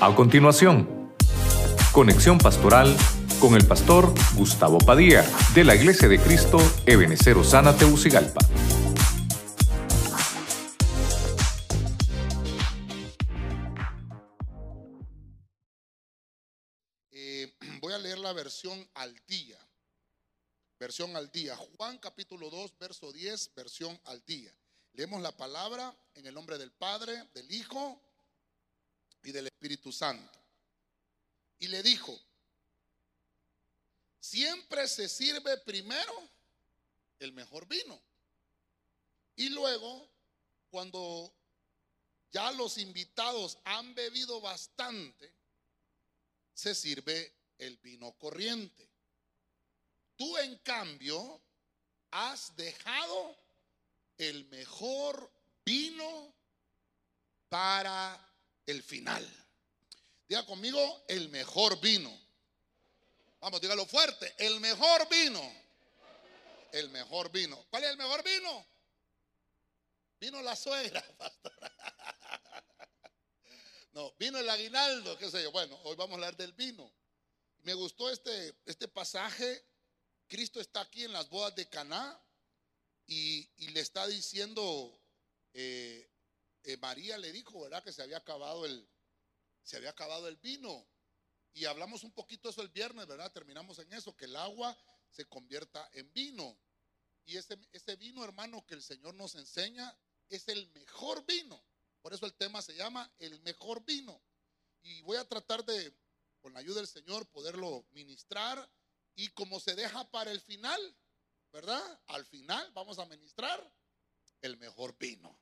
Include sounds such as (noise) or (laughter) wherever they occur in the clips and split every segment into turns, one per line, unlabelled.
A continuación, conexión pastoral con el pastor Gustavo Padilla de la Iglesia de Cristo Ebenecer Osana Teucigalpa.
Eh, voy a leer la versión al día. Versión al día. Juan capítulo 2, verso 10, versión al día. Leemos la palabra en el nombre del Padre, del Hijo y del Espíritu Santo. Y le dijo, siempre se sirve primero el mejor vino. Y luego, cuando ya los invitados han bebido bastante, se sirve el vino corriente. Tú, en cambio, has dejado el mejor vino para el final. Diga conmigo, el mejor vino. Vamos, dígalo fuerte, el mejor vino. El mejor vino. ¿Cuál es el mejor vino? Vino la suegra. (laughs) No, vino el aguinaldo, qué sé yo. Bueno, hoy vamos a hablar del vino. Me gustó este, este pasaje. Cristo está aquí en las bodas de Caná y, y le está diciendo, eh, eh, María le dijo, ¿verdad? Que se había acabado el, se había acabado el vino. Y hablamos un poquito eso el viernes, ¿verdad? Terminamos en eso, que el agua se convierta en vino. Y ese, ese vino, hermano, que el Señor nos enseña, es el mejor vino. Por eso el tema se llama el mejor vino. Y voy a tratar de, con la ayuda del Señor, poderlo ministrar. Y como se deja para el final, ¿verdad? Al final vamos a ministrar el mejor vino.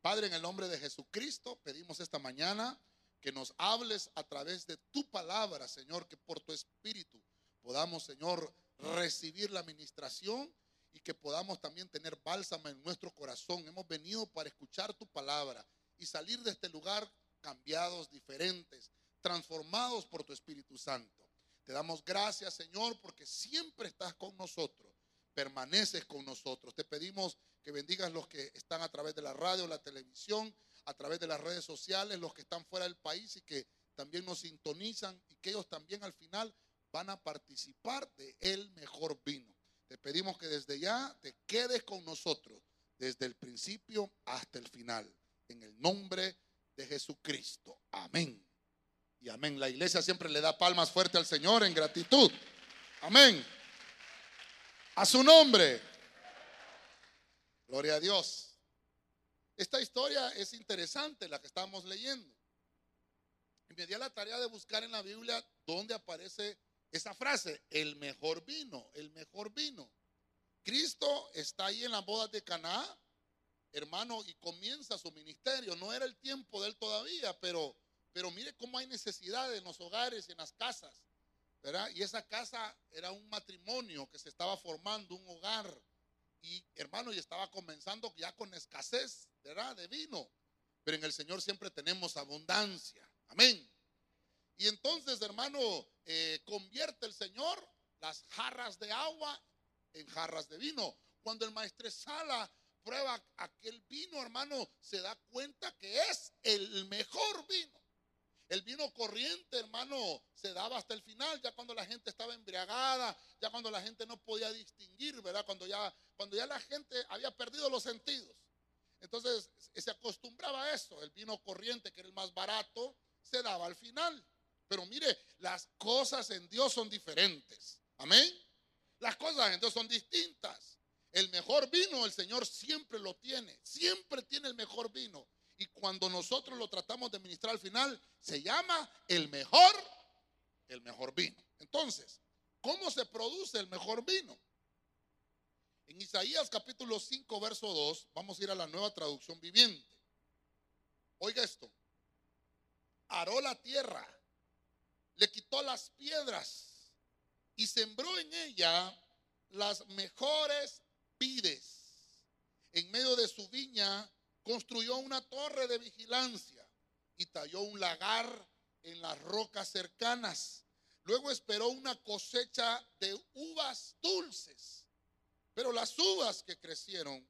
Padre, en el nombre de Jesucristo, pedimos esta mañana que nos hables a través de tu palabra, Señor, que por tu espíritu podamos, Señor, recibir la administración y que podamos también tener bálsamo en nuestro corazón. Hemos venido para escuchar tu palabra y salir de este lugar cambiados, diferentes, transformados por tu Espíritu Santo. Te damos gracias, Señor, porque siempre estás con nosotros, permaneces con nosotros. Te pedimos que bendigas los que están a través de la radio, la televisión, a través de las redes sociales, los que están fuera del país y que también nos sintonizan y que ellos también al final van a participar de el mejor vino. Te pedimos que desde ya te quedes con nosotros, desde el principio hasta el final, en el nombre de Jesucristo. Amén. Y amén. La iglesia siempre le da palmas fuerte al Señor en gratitud. Amén. A su nombre. Gloria a Dios. Esta historia es interesante, la que estamos leyendo. Y me di a la tarea de buscar en la Biblia dónde aparece esa frase, el mejor vino, el mejor vino. Cristo está ahí en las bodas de Caná, hermano, y comienza su ministerio. No era el tiempo de él todavía, pero, pero mire cómo hay necesidad en los hogares en las casas, ¿verdad? Y esa casa era un matrimonio que se estaba formando, un hogar. Y hermano, y estaba comenzando ya con escasez. De vino. Pero en el Señor siempre tenemos abundancia. Amén. Y entonces, hermano, eh, convierte el Señor las jarras de agua en jarras de vino. Cuando el maestresala prueba aquel vino, hermano, se da cuenta que es el mejor vino. El vino corriente, hermano, se daba hasta el final, ya cuando la gente estaba embriagada, ya cuando la gente no podía distinguir, ¿verdad? Cuando ya, cuando ya la gente había perdido los sentidos. Entonces se acostumbraba a eso. El vino corriente, que era el más barato, se daba al final. Pero mire, las cosas en Dios son diferentes. Amén. Las cosas en Dios son distintas. El mejor vino el Señor siempre lo tiene. Siempre tiene el mejor vino. Y cuando nosotros lo tratamos de ministrar al final, se llama el mejor, el mejor vino. Entonces, ¿cómo se produce el mejor vino? En Isaías capítulo 5, verso 2, vamos a ir a la nueva traducción viviente. Oiga esto. Aró la tierra, le quitó las piedras y sembró en ella las mejores vides. En medio de su viña construyó una torre de vigilancia y talló un lagar en las rocas cercanas. Luego esperó una cosecha de uvas dulces, pero las uvas que crecieron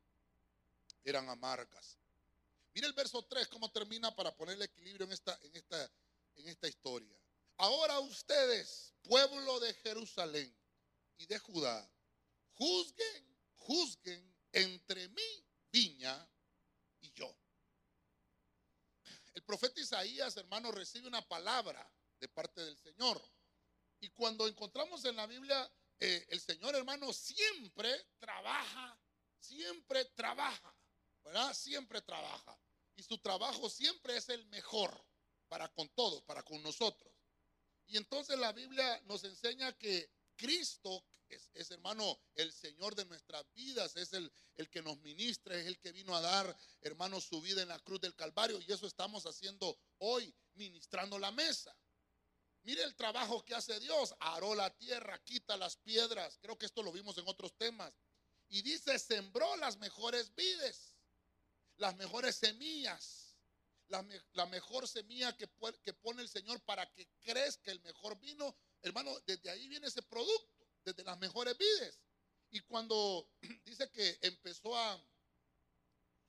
eran amargas. Mira el verso 3, cómo termina para ponerle equilibrio en esta, en esta, en esta historia. Ahora ustedes, pueblo de Jerusalén y de Judá, juzguen, juzguen entre mi viña y yo. El profeta Isaías, hermano, recibe una palabra de parte del Señor. Y cuando encontramos en la Biblia, eh, el Señor, hermano, siempre trabaja, siempre trabaja, ¿verdad? Siempre trabaja. Y su trabajo siempre es el mejor para con todos, para con nosotros. Y entonces la Biblia nos enseña que Cristo es, hermano, el Señor de nuestras vidas, es el, el que nos ministra, es el que vino a dar, hermano, su vida en la cruz del Calvario. Y eso estamos haciendo hoy, ministrando la mesa. Mire el trabajo que hace Dios. Aró la tierra, quita las piedras. Creo que esto lo vimos en otros temas. Y dice, sembró las mejores vides, las mejores semillas la, mejor semilla que, que pone el Señor para que crezca el mejor vino, hermano, desde ahí viene ese producto, desde las mejores vides. Y cuando (clears throat) dice que empezó a,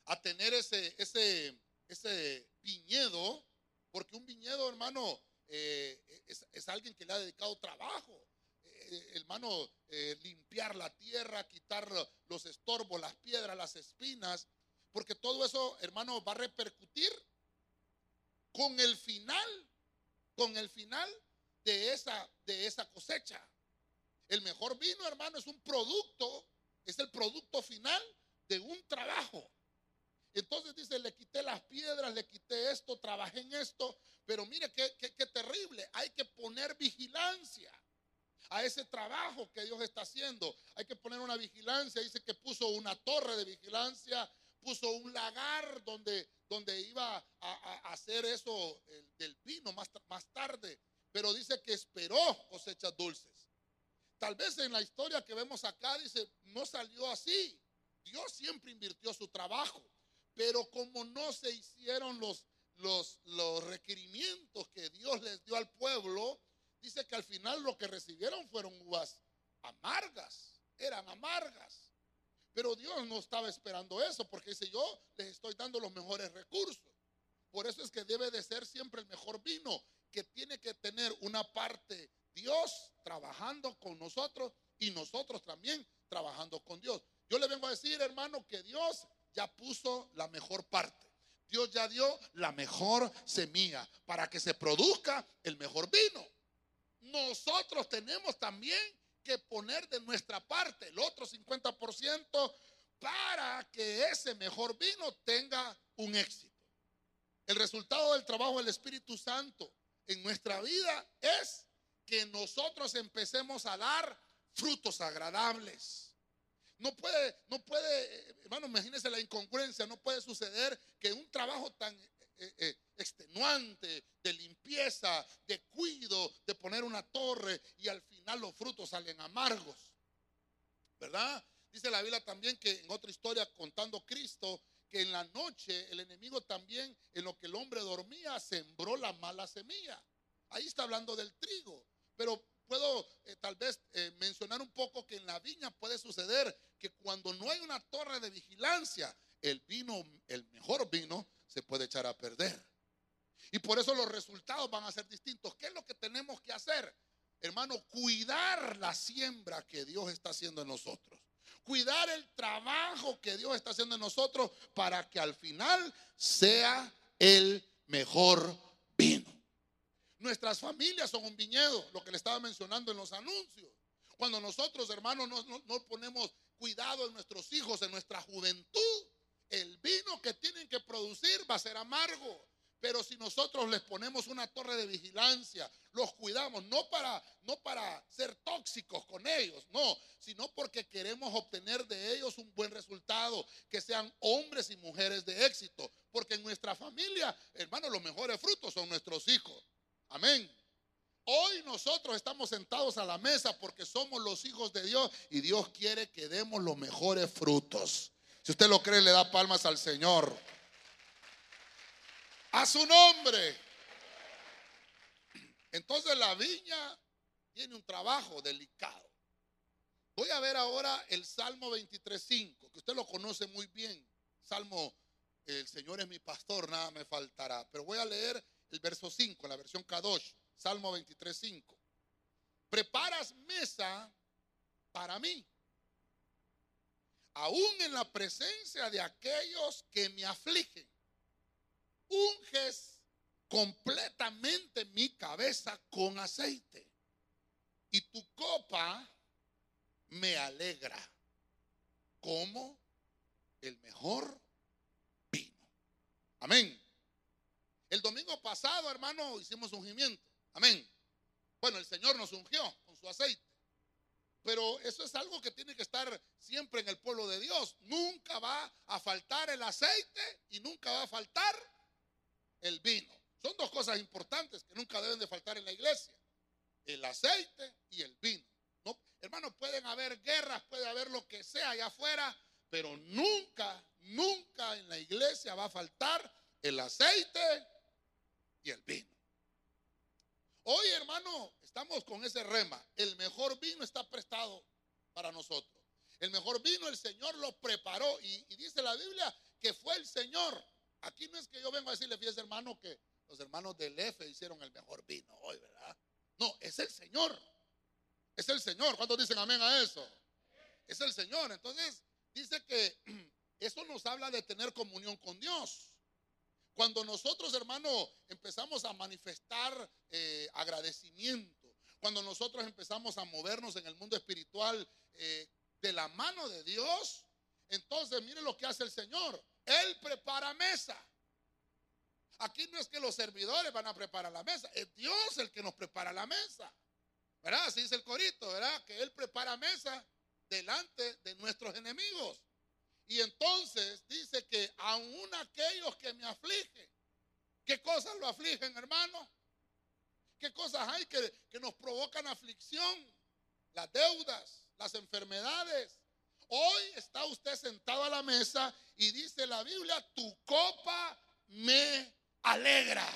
a tener ese, ese, ese viñedo, porque un viñedo, hermano, eh, es, alguien que le ha dedicado trabajo. Eh, hermano, eh, limpiar la tierra, quitar los estorbos, las piedras, las espinas, porque todo eso, hermano, va a repercutir con el final, con el final de esa, de esa cosecha. El mejor vino, hermano, es un producto, es el producto final de un trabajo. Entonces dice, le quité las piedras, le quité esto, trabajé en esto, pero mire qué, qué, terrible, hay que poner vigilancia a ese trabajo que Dios está haciendo. Hay que poner una vigilancia, dice que puso una torre de vigilancia, puso un lagar donde donde iba a, hacer eso del vino más, más tarde, pero dice que esperó cosechas dulces. Tal vez en la historia que vemos acá dice, no salió así. Dios siempre invirtió su trabajo, pero como no se hicieron los, los, los requerimientos que Dios les dio al pueblo, dice que al final lo que recibieron fueron uvas amargas, eran amargas. Pero Dios no estaba esperando eso, porque dice, yo les estoy dando los mejores recursos. Por eso es que debe de ser siempre el mejor vino, que tiene que tener una parte Dios trabajando con nosotros y nosotros también trabajando con Dios. Yo le vengo a decir, hermano, que Dios ya puso la mejor parte. Dios ya dio la mejor semilla para que se produzca el mejor vino. Nosotros tenemos también que poner de nuestra parte el otro 50% para que ese mejor vino tenga un éxito. El resultado del trabajo del Espíritu Santo en nuestra vida es que nosotros empecemos a dar frutos agradables. No puede, no puede, hermano, imagínese la incongruencia, no puede suceder que un trabajo tan eh, eh, extenuante, de limpieza, de cuido, de poner una torre y al final los frutos salen amargos. ¿Verdad? Dice la Biblia también que en otra historia contando Cristo, que en la noche el enemigo también, en lo que el hombre dormía, sembró la mala semilla. Ahí está hablando del trigo. Pero puedo eh, tal vez mencionar un poco que en la viña puede suceder que cuando no hay una torre de vigilancia, el vino, el mejor vino, se puede echar a perder. Y por eso los resultados van a ser distintos. ¿Qué es lo que tenemos que hacer? Hermano, cuidar la siembra que Dios está haciendo en nosotros. Cuidar el trabajo que Dios está haciendo en nosotros para que al final sea el mejor vino. Nuestras familias son un viñedo, lo que le estaba mencionando en los anuncios. Cuando nosotros, hermanos, no, no ponemos cuidado en nuestros hijos, en nuestra juventud, el vino que tienen que producir va a ser amargo. Pero si nosotros les ponemos una torre de vigilancia, los cuidamos, no para, no para ser tóxicos con ellos, no, sino porque queremos obtener de ellos un buen resultado, que sean hombres y mujeres de éxito. Porque en nuestra familia, hermanos, los mejores frutos son nuestros hijos. Amén. Hoy nosotros estamos sentados a la mesa porque somos los hijos de Dios y Dios quiere que demos los mejores frutos. Si usted lo cree, le da palmas al Señor. A su nombre. Entonces la viña tiene un trabajo delicado. Voy a ver ahora el Salmo 23.5, que usted lo conoce muy bien. Salmo, el Señor es mi pastor, nada me faltará. Pero voy a leer el verso 5, la versión Kadosh, Salmo 23, 5. Preparas mesa para mí, aún en la presencia de aquellos que me afligen. Unges completamente mi cabeza con aceite y tu copa me alegra como el mejor vino. Amén. El domingo pasado, hermano, hicimos ungimiento. Amén. Bueno, el Señor nos ungió con su aceite. Pero eso es algo que tiene que estar siempre en el pueblo de Dios. Nunca va a faltar el aceite y nunca va a faltar el vino. Son dos cosas importantes que nunca deben de faltar en la iglesia. El aceite y el vino. No, hermano, pueden haber guerras, puede haber lo que sea allá afuera, pero nunca, nunca en la iglesia va a faltar el aceite y el vino. Hoy, hermano, estamos con ese rema. El mejor vino está prestado para nosotros. El mejor vino el Señor lo preparó y, dice la Biblia que fue el Señor. Aquí no es que yo vengo a decirle, fíjese hermano, que los hermanos del F hicieron el mejor vino hoy, ¿verdad? No, es el Señor. Es el Señor. ¿Cuántos dicen amén a eso? Es el Señor. Entonces, dice que (clears throat) eso nos habla de tener comunión con Dios. Cuando nosotros, hermano, empezamos a manifestar eh, agradecimiento, cuando nosotros empezamos a movernos en el mundo espiritual eh, de la mano de Dios, entonces mire lo que hace el Señor. Él prepara mesa. Aquí no es que los servidores van a preparar la mesa, es Dios el que nos prepara la mesa. ¿Verdad? Así dice el corito, ¿verdad? Que Él prepara mesa delante de nuestros enemigos. Y entonces dice que aún aquellos que me afligen, ¿qué cosas lo afligen, hermano? ¿Qué cosas hay que, que nos provocan aflicción? Las deudas, las enfermedades. Hoy está usted sentado a la mesa y dice la Biblia, tu copa me alegra.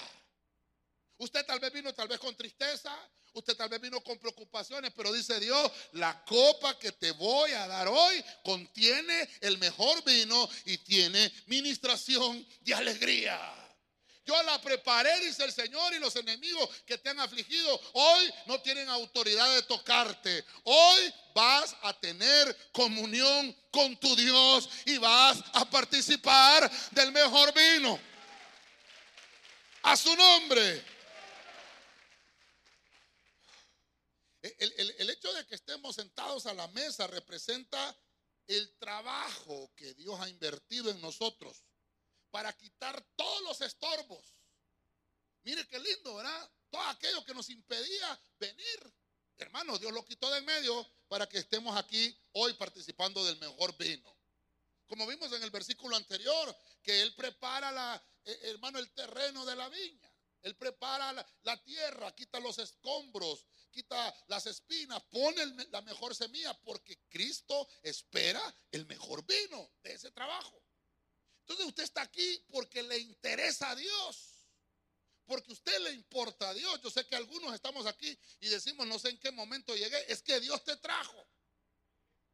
Usted tal vez vino tal vez con tristeza, usted tal vez vino con preocupaciones, pero dice Dios, la copa que te voy a dar hoy contiene el mejor vino y tiene ministración de alegría. Yo la preparé, dice el Señor, y los enemigos que te han afligido hoy no tienen autoridad de tocarte. Hoy vas a tener comunión con tu Dios y vas a participar del mejor vino. A su nombre. El, hecho de que estemos sentados a la mesa representa el trabajo que Dios ha invertido en nosotros para quitar todos los estorbos. Mire qué lindo, ¿verdad? Todo aquello que nos impedía venir. Hermano, Dios lo quitó de en medio para que estemos aquí hoy participando del mejor vino. Como vimos en el versículo anterior, que Él prepara, la, eh, hermano, el terreno de la viña. Él prepara la, tierra, quita los escombros, quita las espinas, pone la mejor semilla, porque Cristo espera el mejor vino de ese trabajo. Entonces usted está aquí porque le interesa a Dios. Porque usted le importa a Dios. Yo sé que algunos estamos aquí y decimos, no sé en qué momento llegué. Es que Dios te trajo.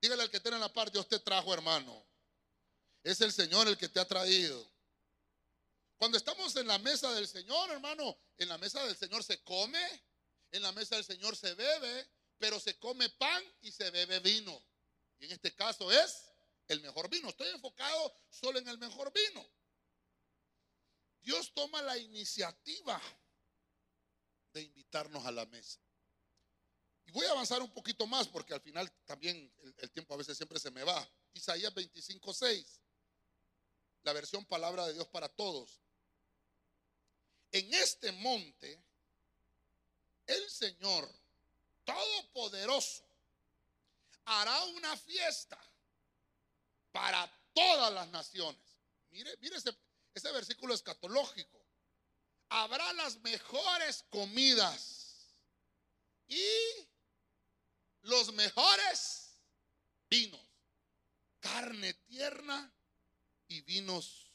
Dígale al que tiene la par, Dios te trajo, hermano. Es el Señor el que te ha traído. Cuando estamos en la mesa del Señor, hermano, en la mesa del Señor se come, en la mesa del Señor se bebe, pero se come pan y se bebe vino. Y en este caso es el mejor vino. Estoy enfocado solo en el mejor vino. Dios toma la iniciativa de invitarnos a la mesa. Y voy a avanzar un poquito más porque al final también el, tiempo a veces siempre se me va. Isaías 25, 6. La versión palabra de Dios para todos en este monte, el Señor Todopoderoso hará una fiesta para todas las naciones. Mire, mire ese, ese versículo escatológico. Habrá las mejores comidas y los mejores vinos, carne tierna y vinos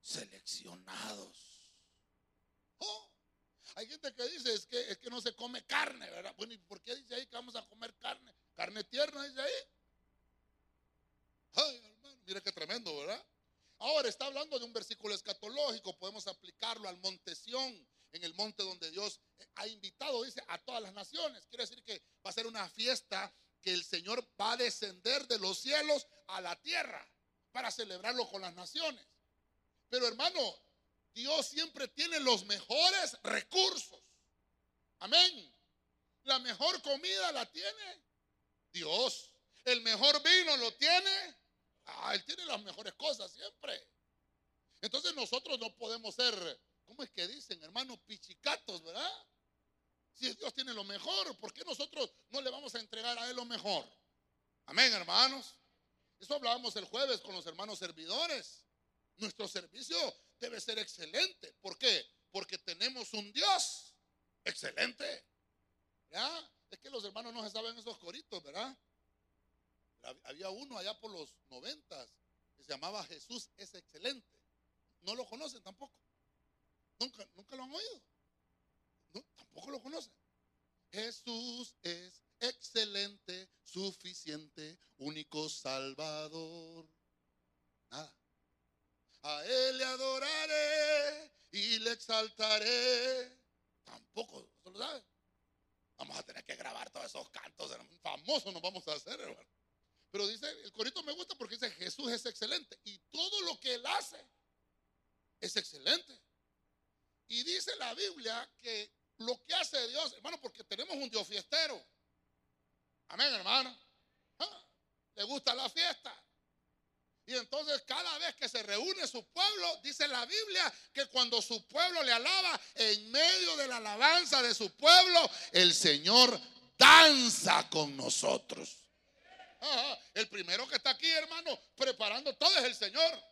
seleccionados. Oh, hay gente que dice es que, es que no se come carne, ¿verdad? Bueno, ¿y por qué dice ahí que vamos a comer carne? Carne tierna, dice ahí. Qué tremendo, ¿verdad? Ahora está hablando de un versículo escatológico, podemos aplicarlo al monte Sión, en el monte donde Dios ha invitado, dice, a todas las naciones. Quiere decir que va a ser una fiesta que el Señor va a descender de los cielos a la tierra para celebrarlo con las naciones. Pero hermano, Dios siempre tiene los mejores recursos. Amén. La mejor comida la tiene Dios. El mejor vino lo tiene. Ah, Él tiene las mejores cosas siempre. Entonces nosotros no podemos ser, ¿cómo es que dicen, hermanos, pichicatos, verdad? Si Dios tiene lo mejor, ¿por qué nosotros no le vamos a entregar a Él lo mejor? Amén, hermanos. Eso hablábamos el jueves con los hermanos servidores. Nuestro servicio debe ser excelente. ¿Por qué? Porque tenemos un Dios excelente. ¿Ya? Es que los hermanos no se saben esos coritos, ¿verdad? Había uno allá por los noventas que se llamaba Jesús es excelente. No lo conocen tampoco. Nunca, nunca lo han oído. tampoco lo conocen. Jesús es excelente, suficiente, único salvador. Nada. A Él le adoraré y le exaltaré. Tampoco, lo sabe? Vamos a tener que grabar todos esos cantos famosos, nos vamos a hacer, hermano. Pero dice, el corito me gusta porque dice Jesús es excelente y todo lo que él hace es excelente. Y dice la Biblia que lo que hace Dios, hermano, porque tenemos un Dios fiestero. Amén, hermano. Ah, le gusta la fiesta. Y entonces cada vez que se reúne su pueblo, dice la Biblia que cuando su pueblo le alaba, en medio de la alabanza de su pueblo, el Señor danza con nosotros. El primero que está aquí, hermano, preparando todo es el Señor.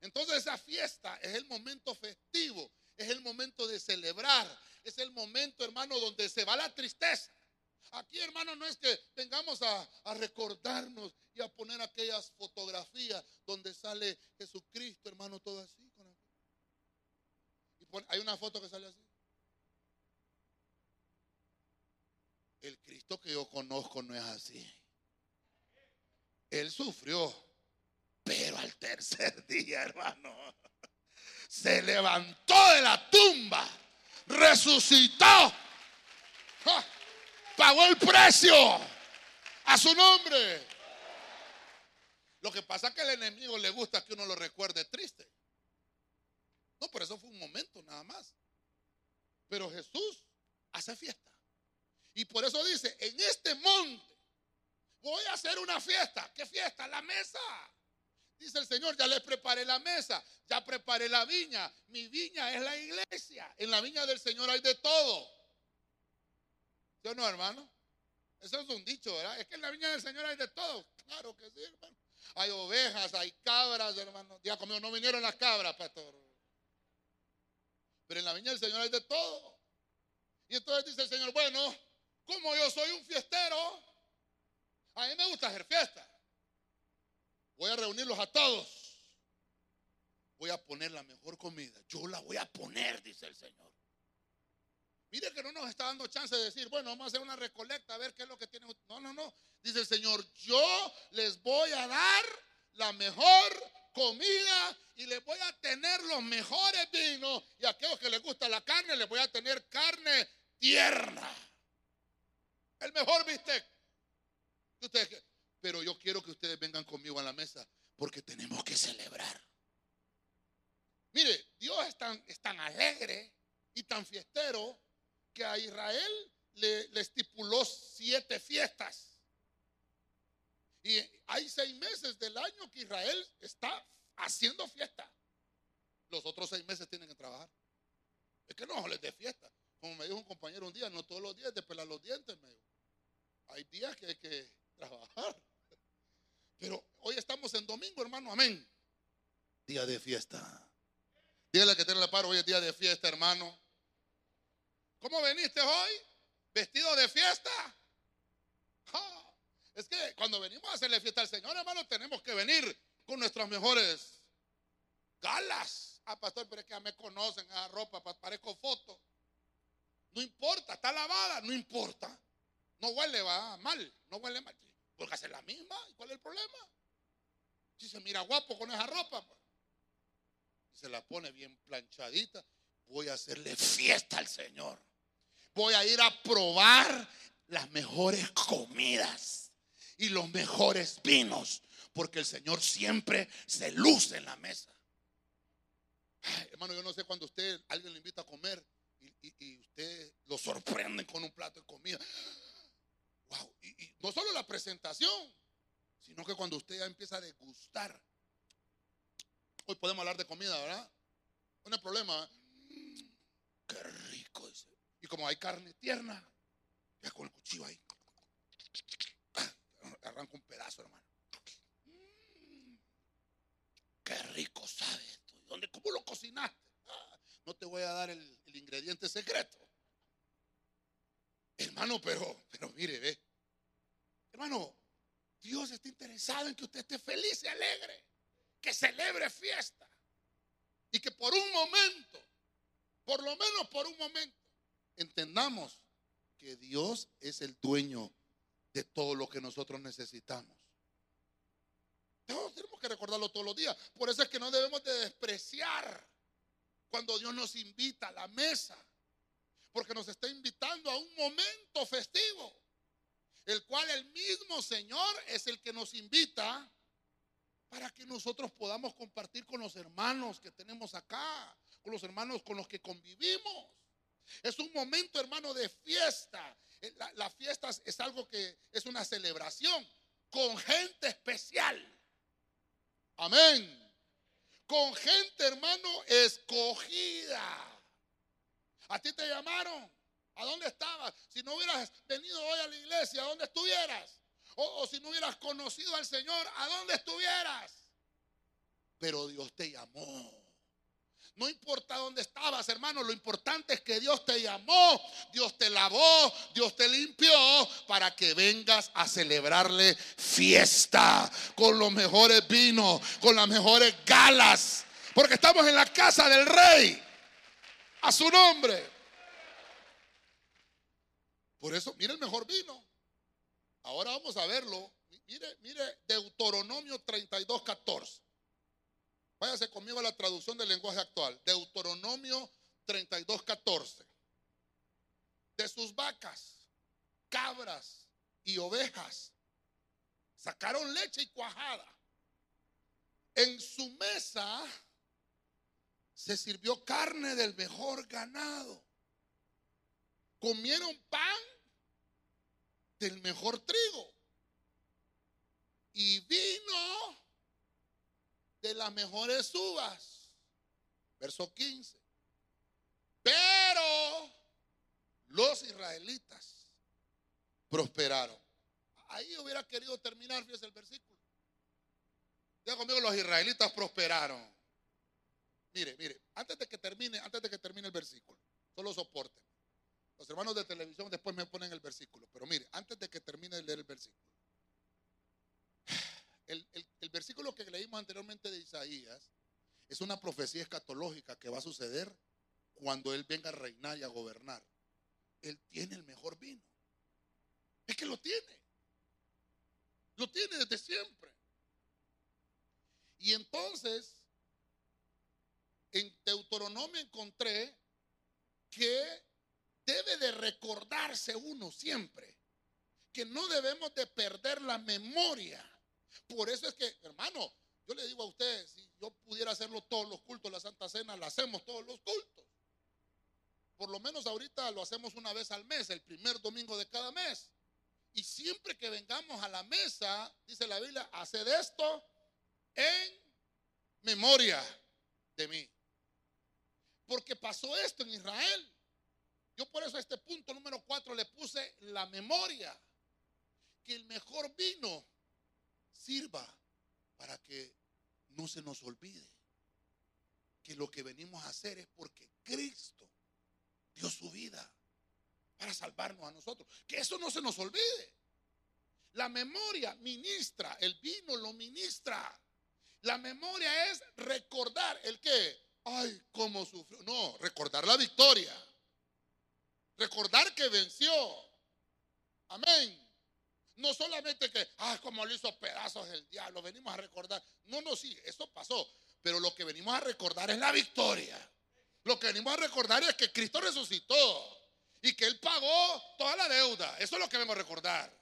Entonces esa fiesta es el momento festivo, es el momento de celebrar, es el momento, hermano, donde se va la tristeza. Aquí, hermano, no es que vengamos a, recordarnos y a poner aquellas fotografías donde sale Jesucristo, hermano, todo así. Hay una foto que sale así. El Cristo que yo conozco no es así. Él sufrió, pero al tercer (laughs) día, hermano, se levantó de la tumba, resucitó pagó el precio a su nombre. Lo que pasa es que al enemigo le gusta que uno lo recuerde triste. No, por eso fue un momento nada más. Pero Jesús hace fiesta. Y por eso dice, en este monte voy a hacer una fiesta. ¿Qué fiesta? La mesa. Dice el Señor, ya les preparé la mesa, ya preparé la viña. Mi viña es la iglesia. En la viña del Señor hay de todo. ¿Sí o no, hermano? Eso es un dicho, ¿verdad? Es que en la viña del Señor hay de todo. Claro que sí, hermano. Hay ovejas, hay cabras, hermano. Ya conmigo no vinieron las cabras, pastor. Pero en la viña del Señor hay de todo. Y entonces dice el Señor, bueno, como yo soy un fiestero, a mí me gusta hacer fiesta. Voy a reunirlos a todos. Voy a poner la mejor comida. Yo la voy a poner, dice el Señor. Mire que no nos está dando chance de decir, bueno, vamos a hacer una recolecta a ver qué es lo que tiene. No, no, no. Dice el Señor, yo les voy a dar la mejor comida y les voy a tener los mejores vinos. Y a aquellos que les gusta la carne, les voy a tener carne tierna. El mejor bistec. pero yo quiero que ustedes vengan conmigo a la mesa porque tenemos que celebrar. Mire, Dios es tan, es tan alegre y tan fiestero que a Israel le, estipuló siete fiestas. Y hay seis meses del año que Israel está haciendo fiesta. Los otros seis meses tienen que trabajar. Es que no les dé fiesta. Como me dijo un compañero un día, no todos los días de pelar los dientes. Me Hay días que hay que trabajar. Pero hoy estamos en domingo, hermano. Amén. Día de fiesta. Dígale que tiene la paro. Hoy es día de fiesta, hermano. ¿Cómo veniste hoy? ¿Vestido de fiesta? es que cuando venimos a hacerle fiesta al Señor, hermano, tenemos que venir con nuestras mejores galas. Ah, pastor, pero es que ya me conocen esa ropa, parezco foto. No importa, está lavada, no importa. No huele, va mal, no huele mal. Porque hace la misma, ¿y cuál es el problema? Si se mira guapo con esa ropa, pues. y se la pone bien planchadita, voy a hacerle fiesta al Señor. Voy a ir a probar las mejores comidas y los mejores vinos, porque el Señor siempre se luce en la mesa. hermano, yo no sé cuando usted, alguien le invita a comer y, usted lo sorprende con un plato de comida. Y, no solo la presentación, sino que cuando usted ya empieza a degustar. Hoy podemos hablar de comida, ¿verdad? No hay problema. ¿eh? Qué rico. Y como hay carne tierna, ya con el cuchillo ahí. Ah, arranca un pedazo, hermano. Mm, qué rico sabe esto. ¿Dónde, ¿Cómo lo cocinaste? Ah, no te voy a dar el, ingrediente secreto. Hermano, pero, pero mire, ve. Hermano, Dios está interesado en que usted esté feliz y alegre. Que celebre fiesta. Y que por un momento, por lo menos por un momento, entendamos que Dios es el dueño de todo lo que nosotros necesitamos. tenemos que recordarlo todos los días. Por eso es que no debemos de despreciar cuando Dios nos invita a la mesa. Porque nos está invitando a un momento festivo. El cual el mismo Señor es el que nos invita para que nosotros podamos compartir con los hermanos que tenemos acá, con los hermanos con los que convivimos. Es un momento, hermano, de fiesta. Eh, la, fiesta es algo que es una celebración con gente especial. Amén. Con gente, hermano, escogida. A ti te llamaron. ¿A dónde estabas? Si no hubieras venido hoy a la iglesia, ¿a dónde estuvieras? O, o, si no hubieras conocido al Señor, ¿a dónde estuvieras? Pero Dios te llamó. No importa dónde estabas, hermano, lo importante es que Dios te llamó, Dios te lavó, Dios te limpió para que vengas a celebrarle fiesta con los mejores vinos, con las mejores galas, porque estamos en la casa del rey, a su nombre. Por eso, mire el mejor vino. Ahora vamos a verlo. Mire, mire Deuteronomio 32, 14. Váyase conmigo a la traducción del lenguaje actual. Deuteronomio 32, 14. De sus vacas, cabras y ovejas sacaron leche y cuajada. En su mesa se sirvió carne del mejor ganado. Comieron pan del mejor trigo. Y vino de las mejores uvas. Verso 15. Pero los israelitas prosperaron. Ahí hubiera querido terminar, fíjese el versículo. Diga conmigo, los israelitas prosperaron. Mire, mire, antes de que termine, antes de que termine el versículo, solo soporte. Los hermanos de televisión después me ponen el versículo, pero mire, antes de que termine de leer el versículo (sighs) el, versículo que leímos anteriormente de Isaías es una profecía escatológica que va a suceder cuando Él venga a reinar y a gobernar. Él tiene el mejor vino. Es que lo tiene. Lo tiene desde siempre. Y entonces, en Deuteronomio encontré que debe de recordarse uno siempre que no debemos de perder la memoria por eso es que, hermano, yo le digo a usted, si yo pudiera hacerlo todos los cultos, la Santa Cena, la hacemos todos los cultos. Por lo menos ahorita lo hacemos una vez al mes, el primer domingo de cada mes. Y siempre que vengamos a la mesa, dice la Biblia, haced esto en memoria de mí. Porque pasó esto en Israel. Yo por eso a este punto número cuatro le puse la memoria. Que el mejor vino sirva para que no se nos olvide que lo que venimos a hacer es porque Cristo dio su vida para salvarnos a nosotros. Que eso no se nos olvide. La memoria ministra, el vino lo ministra. La memoria es recordar el que, ay, cómo sufrió. No, recordar la victoria. Recordar que venció. Amén. No solamente que, ah, como lo hizo pedazos el diablo, venimos a recordar. No, no, sí, eso pasó. Pero lo que venimos a recordar es la victoria. Lo que venimos a recordar es que Cristo resucitó y que Él pagó toda la deuda. Eso es lo que vengo a recordar.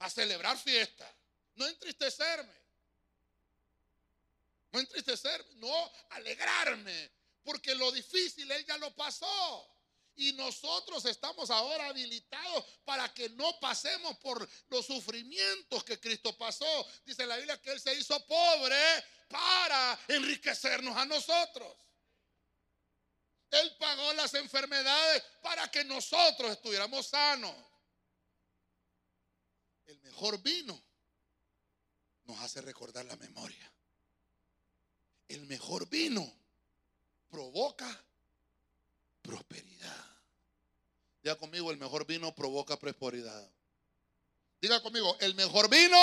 A celebrar fiesta. No entristecerme. No entristecerme, no alegrarme. Porque lo difícil Él ya lo pasó. Y nosotros estamos ahora habilitados para que no pasemos por los sufrimientos que Cristo pasó. Dice la Biblia que Él se hizo pobre para enriquecernos a nosotros. Él pagó las enfermedades para que nosotros estuviéramos sanos. El mejor vino nos hace recordar la memoria. El mejor vino provoca prosperidad. Diga conmigo, el mejor vino provoca prosperidad. Diga conmigo, el mejor vino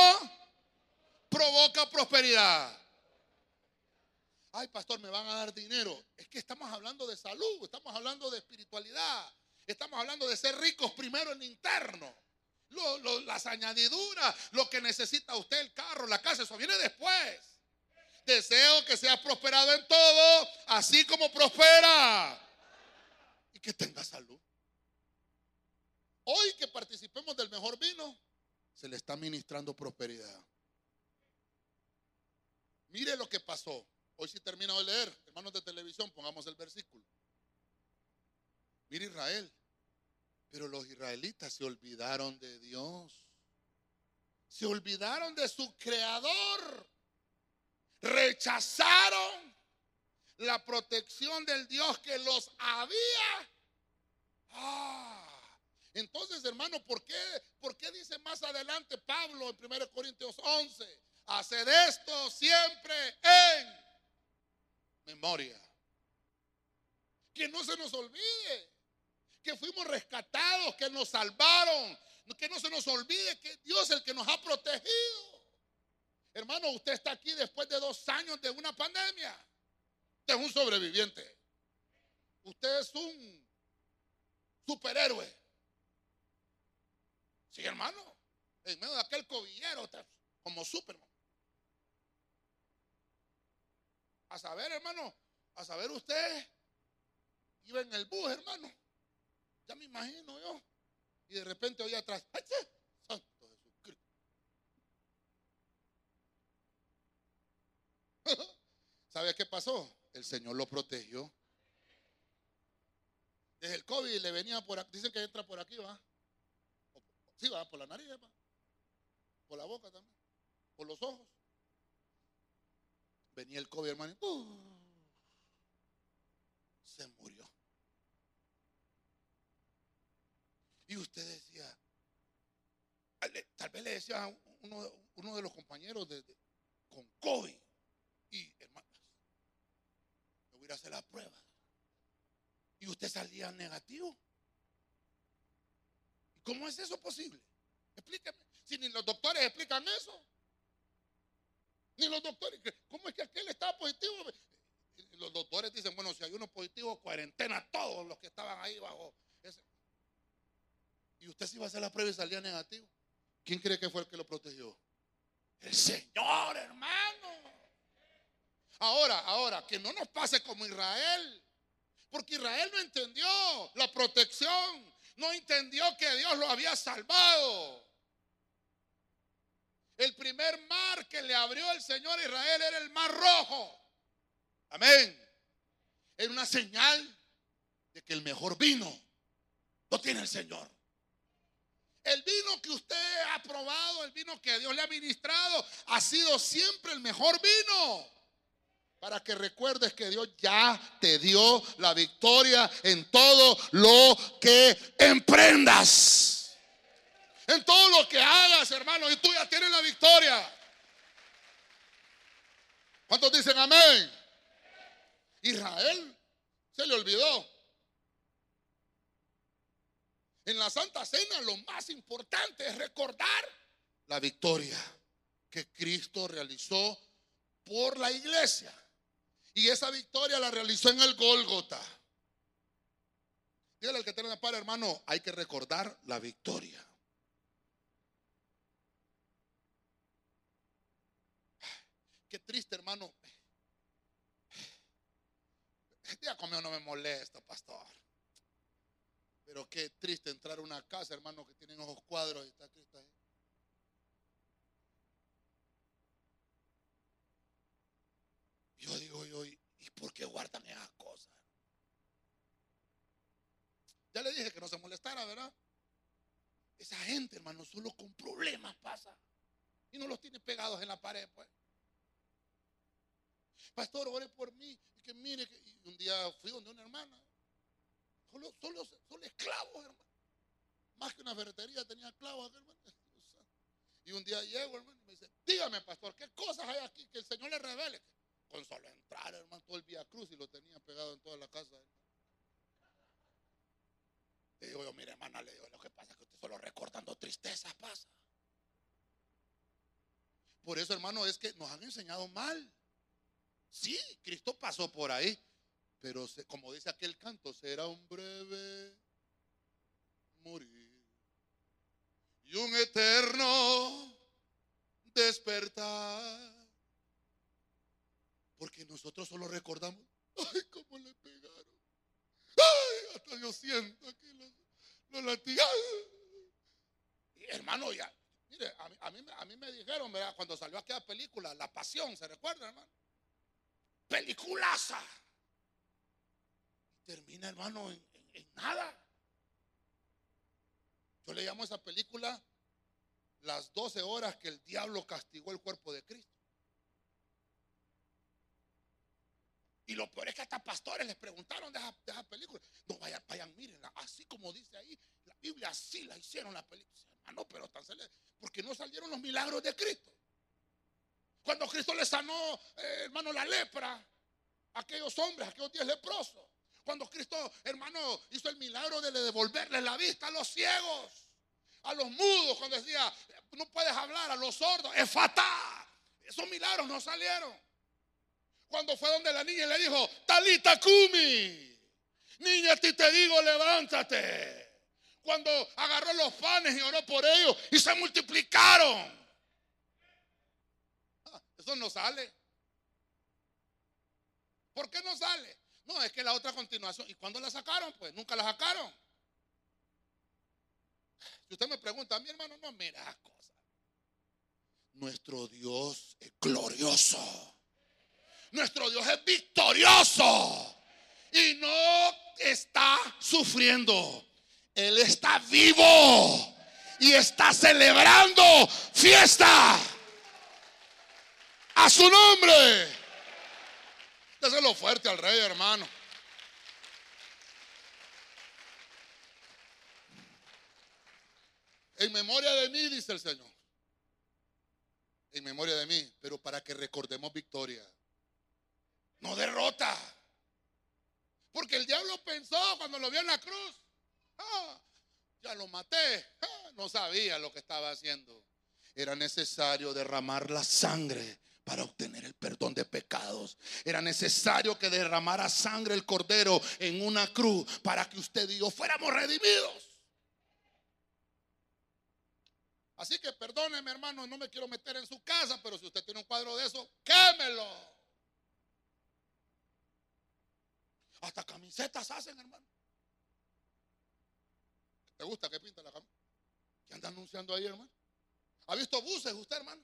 provoca prosperidad. Ay, pastor, me van a dar dinero. Es que estamos hablando de salud, estamos hablando de espiritualidad, estamos hablando de ser ricos primero en interno. las añadiduras, lo que necesita usted, el carro, la casa, eso viene después. Deseo que seas prosperado en todo, así como prospera. Y que tenga salud. Hoy que participemos del mejor vino, se le está ministrando prosperidad. Mire lo que pasó. Hoy sí termino de leer. Hermanos de televisión, pongamos el versículo. Mire Israel. Pero los israelitas se olvidaron de Dios. Se olvidaron de su creador. Rechazaron la protección del Dios que los había. Ah. Entonces, hermano, ¿por qué, ¿por qué dice más adelante Pablo en 1 Corintios 11? Haced esto siempre en memoria. Que no se nos olvide que fuimos rescatados, que nos salvaron, que no se nos olvide que Dios es el que nos ha protegido. Hermano, usted está aquí después de dos años de una pandemia. Usted es un sobreviviente. Usted es un superhéroe. Sí, hermano. En medio de aquel cobillero, como Superman. A saber, hermano, a saber usted, iba en el bus, hermano. Ya me imagino yo. Y de repente oí atrás, Santo Jesucristo. (laughs) ¿Sabe qué pasó? El Señor lo protegió. Desde el COVID le venía por aquí, dicen que entra por aquí, va. Sí, va por la nariz, por la boca también, por los ojos. Venía el COVID, hermano, se murió. Y usted decía, tal vez le decía a uno, de los compañeros de, con COVID, y hermanas, a hacer la prueba. Y usted salía negativo. ¿Cómo es eso posible? Explíqueme. Si ni los doctores explican eso. Ni los doctores. ¿Cómo es que aquel estaba positivo? Los doctores dicen, bueno, si hay uno positivo, cuarentena todos los que estaban ahí bajo ese. Y usted si va a hacer la prueba y salía negativo. ¿Quién cree que fue el que lo protegió? El Señor, hermano. Ahora, ahora, que no nos pase como Israel. Porque Israel no entendió la protección no entendió que Dios lo había salvado. El primer mar que le abrió el Señor a Israel era el mar rojo. Amén. Era una señal de que el mejor vino lo tiene el Señor. El vino que usted ha probado, el vino que Dios le ha ministrado, ha sido siempre el mejor vino. Para que recuerdes que Dios ya te dio la victoria en todo lo que emprendas. En todo lo que hagas, hermano, y tú ya tienes la victoria. ¿Cuántos dicen amén? Israel se le olvidó. En la Santa Cena lo más importante es recordar la victoria que Cristo realizó por la iglesia. Y esa victoria la realizó en el Gólgota. Dígale al que tiene la par, hermano, hay que recordar la victoria. Qué triste, hermano. Este día conmigo no me molesta, pastor. Pero qué triste entrar a una casa, hermano, que tienen ojos cuadros y está Cristo ahí. Yo digo, yo, ¿y por qué guardan esas cosas? Ya le dije que no se molestara, ¿verdad? Esa gente, hermano, solo con problemas pasa. Y no los tiene pegados en la pared, pues. Pastor, ore por mí. Y que mire, que un día fui donde una hermana. Solo, solo, solo esclavos, hermano. Más que una ferretería tenía esclavos, hermano. Y un día llego, hermano, y me dice, dígame, pastor, ¿qué cosas hay aquí que el Señor le revele? Con solo entrar, hermano, todo el Vía Cruz y lo tenía pegado en toda la casa. Le digo yo, mire, hermana, le digo, lo que pasa es que usted solo recordando tristezas pasa. Por eso, hermano, es que nos han enseñado mal. Sí, Cristo pasó por ahí, pero como dice aquel canto, será un breve morir y un eterno despertar. Porque nosotros solo recordamos, ay, cómo le pegaron. Ay, hasta yo siento aquí los, los hermano, ya, mire, a mí, a, mí, me dijeron. Cuando salió aquella película, La Pasión, ¿se recuerda, hermano? Peliculaza. termina, hermano, en nada. Yo le llamo a esa película las 12 horas que el diablo castigó el cuerpo de Cristo. Y lo peor es que hasta pastores les preguntaron de esa, película. No, vayan, vayan, mírenla. Así como dice ahí, la Biblia así la hicieron la película. Hermano, pero tan porque no salieron los milagros de Cristo. Cuando Cristo le sanó, eh, hermano, la lepra a aquellos hombres, a aquellos diez leprosos. Cuando Cristo, hermano, hizo el milagro de devolverle la vista a los ciegos, a los mudos, cuando decía, no puedes hablar, a los sordos, es fatal. Esos milagros no salieron. Cuando fue donde la niña le dijo, Talita Kumi, niña, a ti te digo, levántate. Cuando agarró los panes y oró por ellos y se multiplicaron. Ah, eso no sale. ¿Por qué no sale? No, es que la otra continuación. ¿Y cuándo la sacaron? Pues nunca la sacaron. Si usted me pregunta, mi hermano, no mira cosas. Nuestro Dios es glorioso. Nuestro Dios es victorioso y no está sufriendo. Él está vivo y está celebrando fiesta a su nombre. Déselo fuerte al rey, hermano. En memoria de mí, dice el Señor. En memoria de mí, pero para que recordemos victoria no derrota. Porque el diablo pensó cuando lo vio en la cruz, ah, ya lo maté, ah, no sabía lo que estaba haciendo. Era necesario derramar la sangre para obtener el perdón de pecados. Era necesario que derramara sangre el cordero en una cruz para que usted y yo fuéramos redimidos. Así que perdóneme, hermano, no me quiero meter en su casa, pero si usted tiene un cuadro de eso, quémelo. Hasta camisetas hacen, hermano. ¿Te gusta que pinta la camiseta? ¿Qué anda anunciando ahí, hermano? ¿Ha visto buses usted, hermano?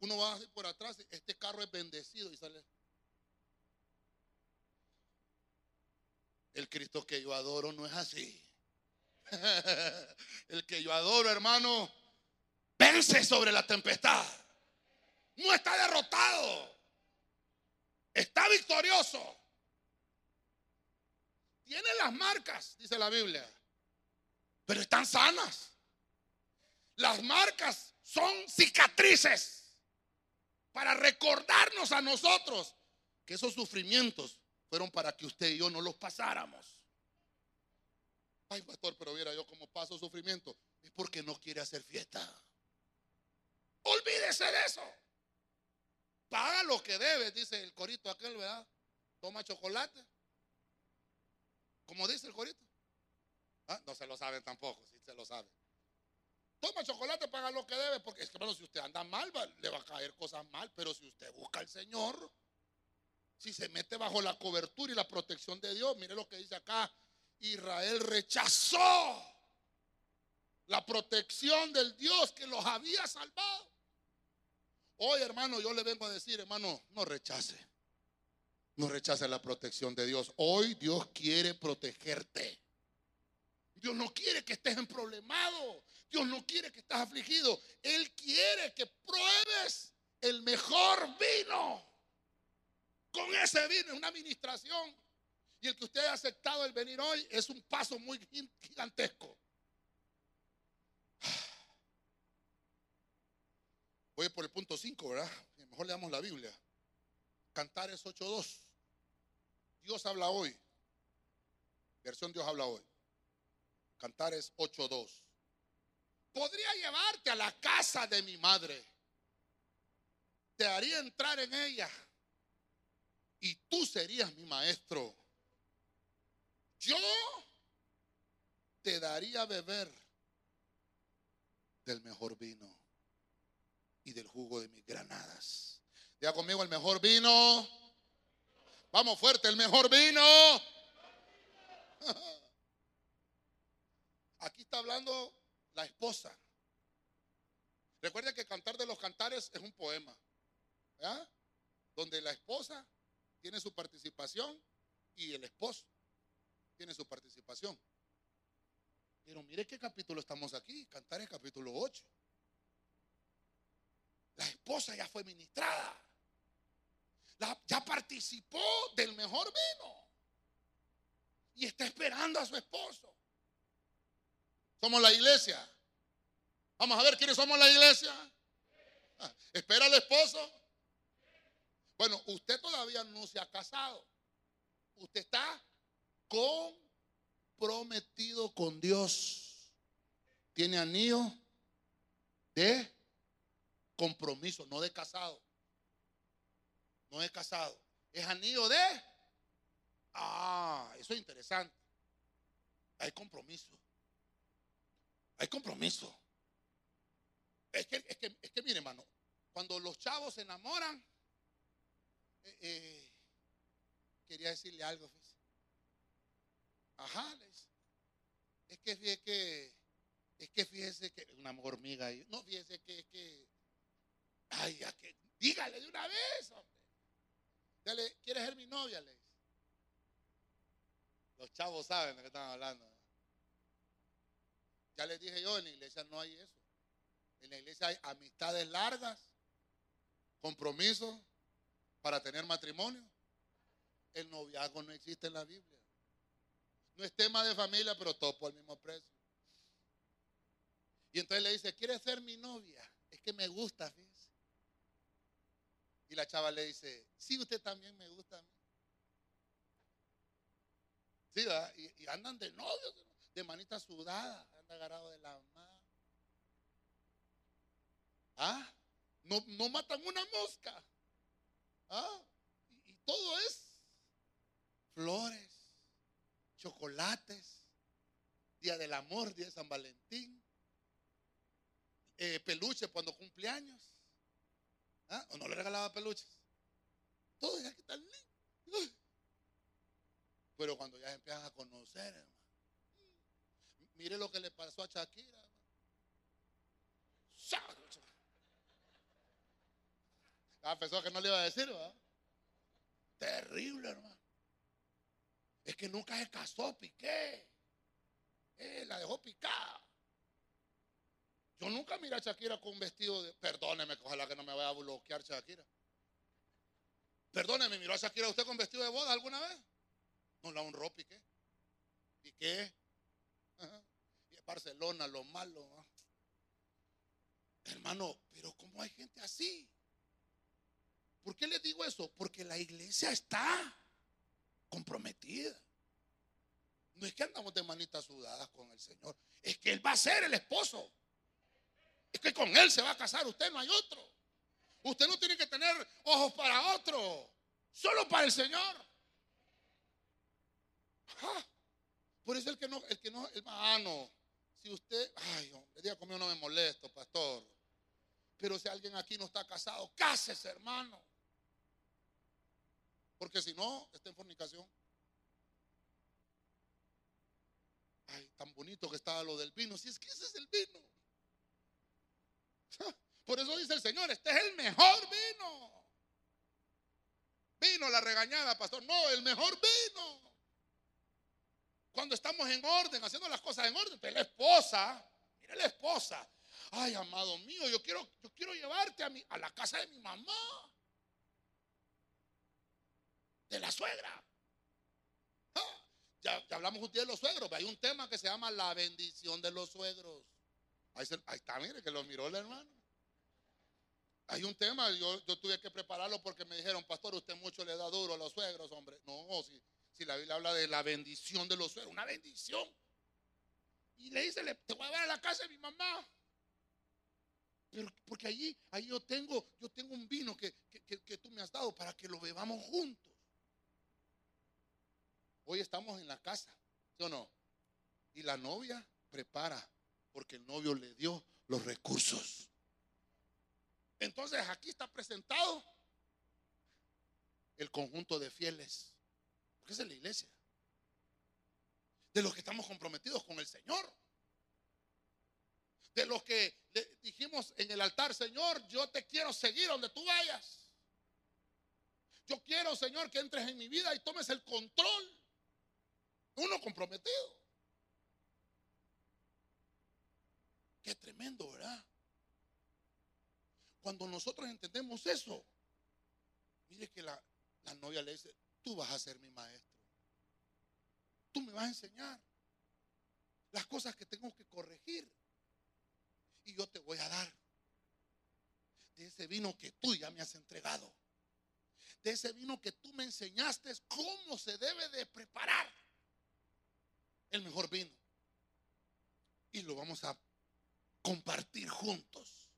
Uno va por atrás, este carro es bendecido y sale. El Cristo que yo adoro no es así. (laughs) El que yo adoro, hermano, vence sobre la tempestad. No está derrotado. Está victorioso. Tiene las marcas, dice la Biblia, pero están sanas. Las marcas son cicatrices para recordarnos a nosotros que esos sufrimientos fueron para que usted y yo no los pasáramos. Ay, pastor, pero viera yo cómo paso sufrimiento. Es porque no quiere hacer fiesta. Olvídese de eso. Paga lo que debe, dice el corito aquel, ¿verdad? Toma chocolate. Como dice el corito. Ah, no se lo saben tampoco, si se lo saben. toma chocolate, paga lo que debe, porque es que, bueno, si usted anda mal, le va a caer cosas mal, pero si usted busca al Señor, si se mete bajo la cobertura y la protección de Dios, mire lo que dice acá, Israel rechazó la protección del Dios que los había salvado. Hoy, hermano, yo le vengo a decir, hermano, no rechace. No rechace la protección de Dios. Hoy Dios quiere protegerte. Dios no quiere que estés en problemado. Dios no quiere que estés afligido. Él quiere que pruebes el mejor vino. Con ese vino, es una administración. Y el que usted haya aceptado el venir hoy es un paso muy gigantesco. (sighs) Voy por el punto 5, ¿verdad? Mejor leamos la Biblia. Cantares 8.2. Dios habla hoy. Versión Dios habla hoy. Cantares 8.2. Podría llevarte a la casa de mi madre. Te haría entrar en ella. Y tú serías mi maestro. Yo te daría beber del mejor vino y del jugo de mis granadas. Diga conmigo el mejor vino. Vamos fuerte, el mejor vino. (laughs) Aquí está hablando la esposa. Recuerden que Cantar de los Cantares es un poema, donde la esposa tiene su participación y el esposo tiene su participación. Pero mire qué capítulo estamos aquí, Cantares capítulo 8. La esposa ya fue ministrada. Ya participó del mejor vino. Y está esperando a su esposo. Somos la iglesia. Vamos a ver quiénes somos la iglesia. Ah, ¿Espera al esposo? Bueno, usted todavía no se ha casado. Usted está comprometido con Dios. Tiene anillo de compromiso, no de casado. No de casado. Es anillo de... Ah, eso es interesante. Hay compromiso. Hay compromiso. Es que, es que, es que mire, hermano, cuando los chavos se enamoran, eh, eh, quería decirle algo. Ajá, es que fíjese que, es que fíjese que, una hormiga ahí, no, fíjese que, es que, ay, que, dígale de una vez, hombre. Dale, ¿quieres ser mi novia? Le Los chavos saben de qué están hablando. Ya les dije yo, en la iglesia no hay eso. En la iglesia hay amistades largas, compromisos para tener matrimonio. El noviazgo no existe en la Biblia. No es tema de familia, pero todo por el mismo precio. Y entonces le dice, ¿quieres ser mi novia? Es que me gusta, fíjese. Y la chava le dice, sí, usted también me gusta a mí. Sí, ¿verdad? Y, andan de novios, de manita sudada, anda agarrado de la mano. ¿Ah? No, no matan una mosca. ¿Ah? Y, y todo es flores chocolates, Día del Amor, Día de San Valentín, eh, peluche cuando cumpleaños. ¿Ah? ¿O no le regalaba peluches? Todo ya que tan lindo. Pero cuando ya empiezan a conocer, hermano. Mire lo que le pasó a Shakira. Ah, pensó que no le iba a decir, ¿verdad? Terrible, hermano. Es que nunca se casó, Piqué. Eh, la dejó picada. Yo nunca miré a Shakira con vestido de. Perdóneme, ojalá que no me vaya a bloquear Shakira. Perdóneme, ¿miró a Shakira usted con vestido de boda alguna vez? No la honró Piqué. Piqué. Y en Barcelona, lo malo. Hermano, pero ¿cómo hay gente así? ¿Por qué le digo eso? Porque la iglesia está comprometida. No es que andamos de manitas sudadas con el Señor, es que Él va a ser el esposo. Es que con Él se va a casar, usted no hay otro. Usted no tiene que tener ojos para otro, solo para el Señor. Por eso el que no, el que no, hermano, si usted, ay, hombre, día conmigo no me molesto, pastor. Pero si alguien aquí no está casado, cásese, hermano. Porque si no, está en fornicación. Ay, tan bonito que estaba lo del vino. Si es que ese es el vino. (laughs) Por eso dice el Señor, este es el mejor vino. Vino la regañada, pastor. No, el mejor vino. Cuando estamos en orden, haciendo las cosas en orden. Pero la esposa, mire la esposa. Ay, amado mío, yo quiero, yo quiero llevarte a, mi, a la casa de mi mamá. De la suegra. Ah, ya, hablamos un día de los suegros. Hay un tema que se llama la bendición de los suegros. Ahí, está, mire, que lo miró el hermano. Hay un tema, yo, yo, tuve que prepararlo porque me dijeron, pastor, usted mucho le da duro a los suegros, hombre. No, si, si la Biblia habla de la bendición de los suegros, una bendición. Y le dice, te voy a ver a la casa de mi mamá. Pero porque allí, ahí yo tengo, yo tengo un vino que, que tú me has dado para que lo bebamos juntos. Hoy estamos en la casa, ¿sí o no? Y la novia prepara, porque el novio le dio los recursos. Entonces aquí está presentado el conjunto de fieles, porque es la iglesia, de los que estamos comprometidos con el Señor, de los que le dijimos en el altar, Señor, yo te quiero seguir donde tú vayas. Yo quiero, Señor, que entres en mi vida y tomes el control. Uno comprometido. Qué tremendo, ¿verdad? Cuando nosotros entendemos eso, mire que la, la novia le dice, tú vas a ser mi maestro. Tú me vas a enseñar las cosas que tengo que corregir. Y yo te voy a dar de ese vino que tú ya me has entregado. De ese vino que tú me enseñaste cómo se debe de preparar el mejor vino. Y lo vamos a compartir juntos.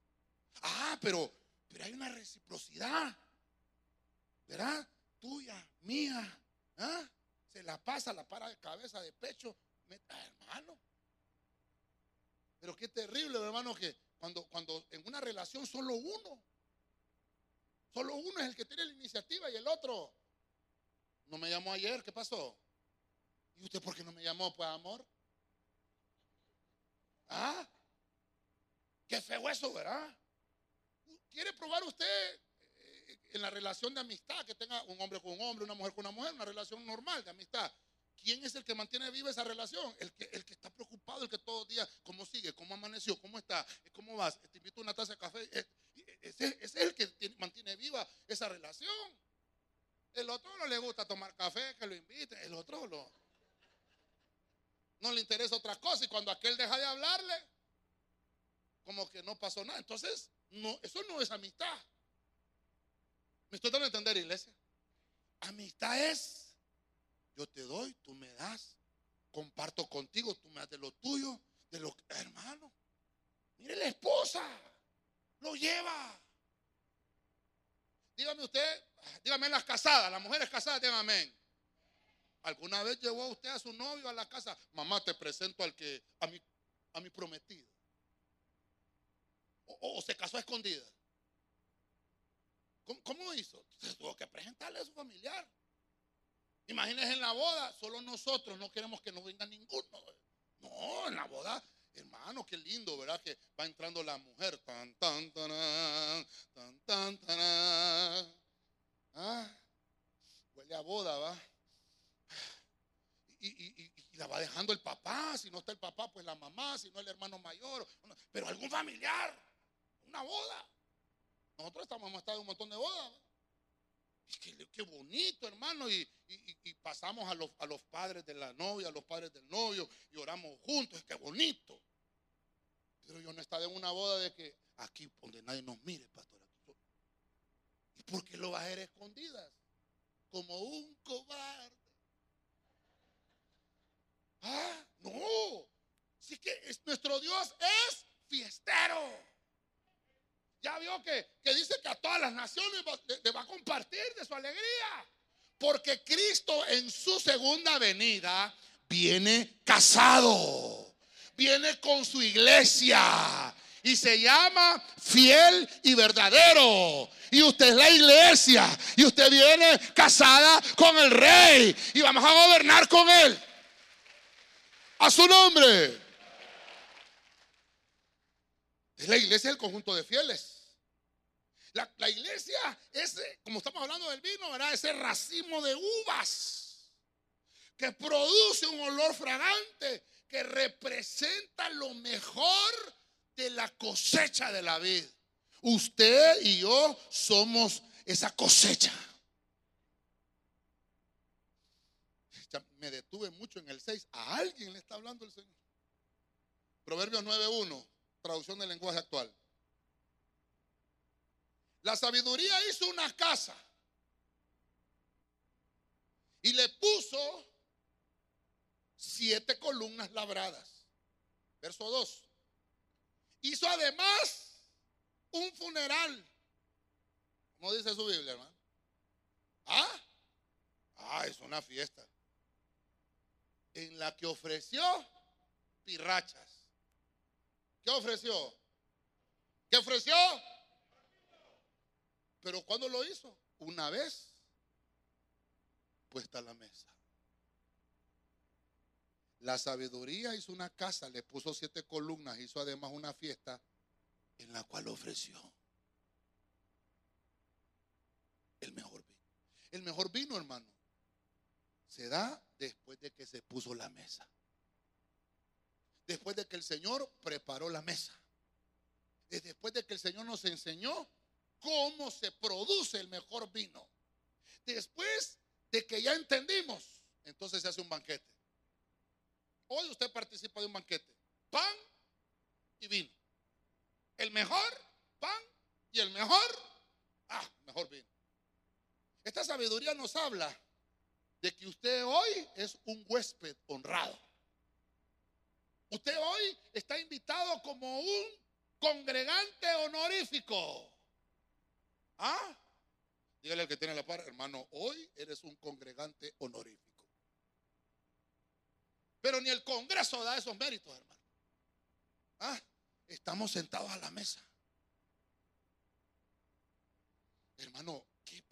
Ah, pero, pero hay una reciprocidad. ¿Verdad? Tuya, mía. ¿ah? Se la pasa, la para de cabeza, de pecho. Ah, hermano. Pero qué terrible, hermano, que cuando, cuando en una relación solo uno, solo uno es el que tiene la iniciativa y el otro no me llamó ayer, ¿qué pasó? ¿Y usted por qué no me llamó, pues, amor? ¿Ah? Qué feo eso, ¿verdad? ¿Quiere probar usted eh, en la relación de amistad que tenga un hombre con un hombre, una mujer con una mujer, una relación normal de amistad? ¿Quién es el que mantiene viva esa relación? El que, el que está preocupado, el que todos los días, ¿cómo sigue? ¿Cómo amaneció? ¿Cómo está? ¿Cómo vas? Te invito a una taza de café. Ese, es el que mantiene viva esa relación. El otro no le gusta tomar café, que lo invite. El otro lo, no le interesa otra cosa y cuando aquel deja de hablarle, como que no pasó nada. Entonces, no, eso no es amistad. ¿Me estoy dando a entender, iglesia? Amistad es, yo te doy, tú me das, comparto contigo, tú me das de lo tuyo, de lo hermano. Mire la esposa, lo lleva. Dígame usted, dígame las casadas, las mujeres casadas, dígame amén. ¿Alguna vez llevó usted a su novio a la casa? Mamá, te presento al que, a mi, a mi prometido. O, se casó a escondida. ¿Cómo, hizo? Se tuvo que presentarle a su familiar. Imagínense en la boda, solo nosotros no queremos que nos venga ninguno. No, en la boda, hermano, qué lindo, ¿verdad? Que va entrando la mujer. Tan, tan, tan, tan, tan, tan. Ah, huele a boda, ¿va? y, la va dejando el papá. Si no está el papá, pues la mamá. Si no el hermano mayor. Pero algún familiar. Una boda. Nosotros estamos, hemos estado en un montón de bodas. Qué, qué, bonito, hermano. Y, pasamos a los, a los padres de la novia, a los padres del novio, y oramos juntos. Es que bonito. Pero yo no estaba en una boda de que aquí donde nadie nos mire, pastor. ¿Y por qué lo vas a hacer escondidas? Como un cobarde. Ah, no. Así que nuestro Dios es fiestero. Ya vio que, dice que a todas las naciones le, va a compartir de su alegría. Porque Cristo en su segunda venida viene casado. viene con su iglesia. Y se llama fiel y verdadero. Y usted es la iglesia. Y usted viene casada con el rey. Y vamos a gobernar con él. A su nombre. Es la iglesia del conjunto de fieles. La, iglesia es, como estamos hablando del vino, ¿verdad? Ese racimo de uvas que produce un olor fragante que representa lo mejor de la cosecha de la vida. Usted y yo somos esa cosecha. Ya me detuve mucho en el 6. A alguien le está hablando el Señor. Proverbios 9.1, traducción del lenguaje actual. La sabiduría hizo una casa y le puso siete columnas labradas. Verso 2. Hizo además un funeral. ¿Cómo dice su Biblia, hermano? ¿Ah? Ah, es una fiesta. En la que ofreció pirrachas. ¿Qué ofreció? ¿Qué ofreció? Pero ¿cuándo lo hizo? Una vez puesta la mesa. La sabiduría hizo una casa, le puso siete columnas, hizo además una fiesta en la cual ofreció el mejor vino. El mejor vino, hermano, se da después de que se puso la mesa. Después de que el Señor preparó la mesa. Después de que el Señor nos enseñó cómo se produce el mejor vino. Después de que ya entendimos, entonces se hace un banquete. Hoy usted participa de un banquete. Pan y vino. El mejor pan y el mejor, ah, mejor vino. Esta sabiduría nos habla de que usted hoy es un huésped honrado. Usted hoy está invitado como un congregante honorífico. ¿Ah? Dígale al que tiene la par, hermano, hoy eres un congregante honorífico. Pero ni el Congreso da esos méritos, hermano. Ah, estamos sentados a la mesa. Hermano,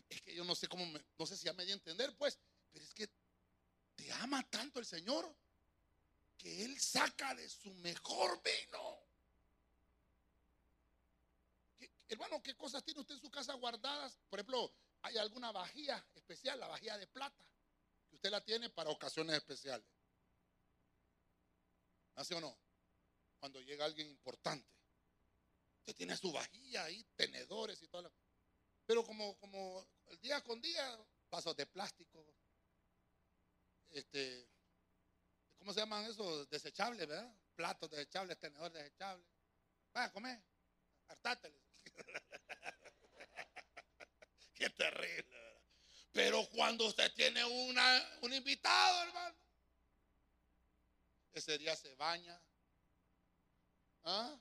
es que yo no sé cómo, no sé si ya me di a entender, pues, pero es que te ama tanto el Señor que Él saca de su mejor vino. Hermano, ¿qué cosas tiene usted en su casa guardadas? Por ejemplo, hay alguna vajilla especial, la vajilla de plata, que usted la tiene para ocasiones especiales. ¿Hace o no? Cuando llega alguien importante. Usted tiene su vajilla ahí, tenedores y todo. Pero como, como el día con día, vasos de plástico. Este, ¿cómo se llaman esos? Desechables, ¿verdad? Platos desechables, tenedores desechables. Vaya a comer, hartátele. (laughs) Qué terrible. Pero cuando usted tiene una, un invitado, hermano, ese día se baña. ¿Ah?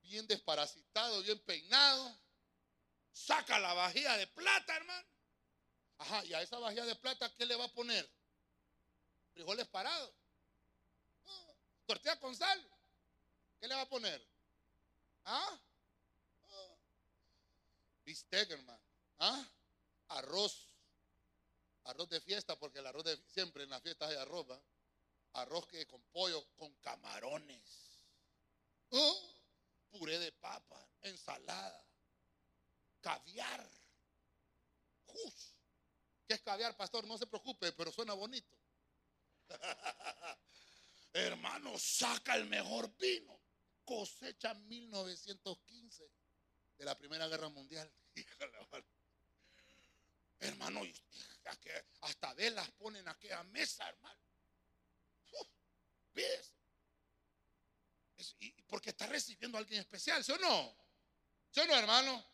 Bien desparasitado, bien peinado. Saca la vajilla de plata, hermano. Ajá, y a esa vajilla de plata, ¿qué le va a poner? Frijoles parados. Tortilla con sal. ¿Qué le va a poner? Ah. ¿Ah? Arroz. Arroz de fiesta, porque el arroz de siempre en las fiestas hay arroz, arroz que con pollo, con camarones, ¿Oh? puré de papa, ensalada, caviar. ¿Qué es caviar, pastor? No se preocupe, pero suena bonito. (laughs) Hermano, saca el mejor vino. Cosecha 1915 de la Primera Guerra Mundial. (laughs) hermano, hasta velas ponen a aquella mesa, hermano. ¿Ves? porque está recibiendo a alguien especial, ¿sí o no? ¿Sí o no, hermano?